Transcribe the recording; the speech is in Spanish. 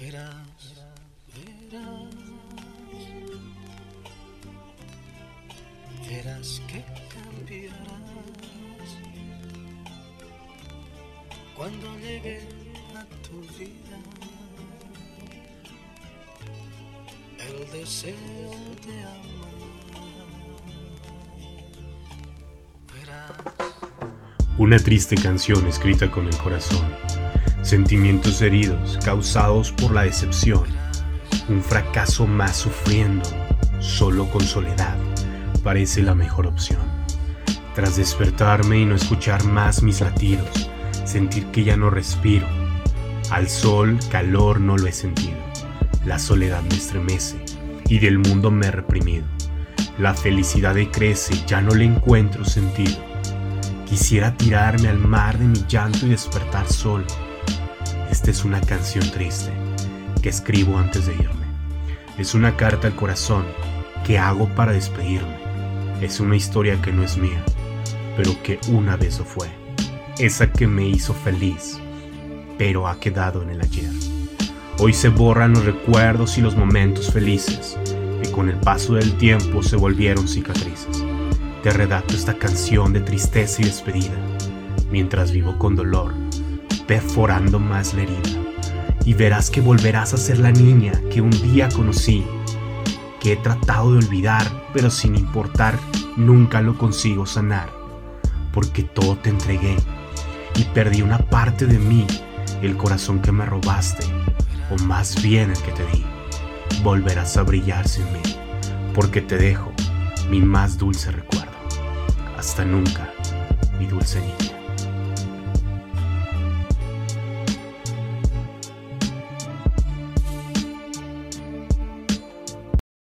Verás, verás, verás que cambiarás cuando llegue a tu vida el deseo de amar. Verás. Una triste canción escrita con el corazón. Sentimientos heridos causados por la decepción. Un fracaso más sufriendo. Solo con soledad parece la mejor opción. Tras despertarme y no escuchar más mis latidos, sentir que ya no respiro. Al sol, calor no lo he sentido. La soledad me estremece y del mundo me he reprimido. La felicidad decrece, ya no le encuentro sentido. Quisiera tirarme al mar de mi llanto y despertar solo. Es una canción triste que escribo antes de irme. Es una carta al corazón que hago para despedirme. Es una historia que no es mía, pero que una vez lo fue. Esa que me hizo feliz, pero ha quedado en el ayer. Hoy se borran los recuerdos y los momentos felices, que con el paso del tiempo se volvieron cicatrices. Te redacto esta canción de tristeza y despedida, mientras vivo con dolor, perforando más la herida. Y verás que volverás a ser la niña que un día conocí, que he tratado de olvidar, pero sin importar, nunca lo consigo sanar, porque todo te entregué y perdí una parte de mí, el corazón que me robaste, o más bien el que te di. Volverás a brillar sin mí, porque te dejo mi más dulce recuerdo. Hasta nunca, mi dulce niña.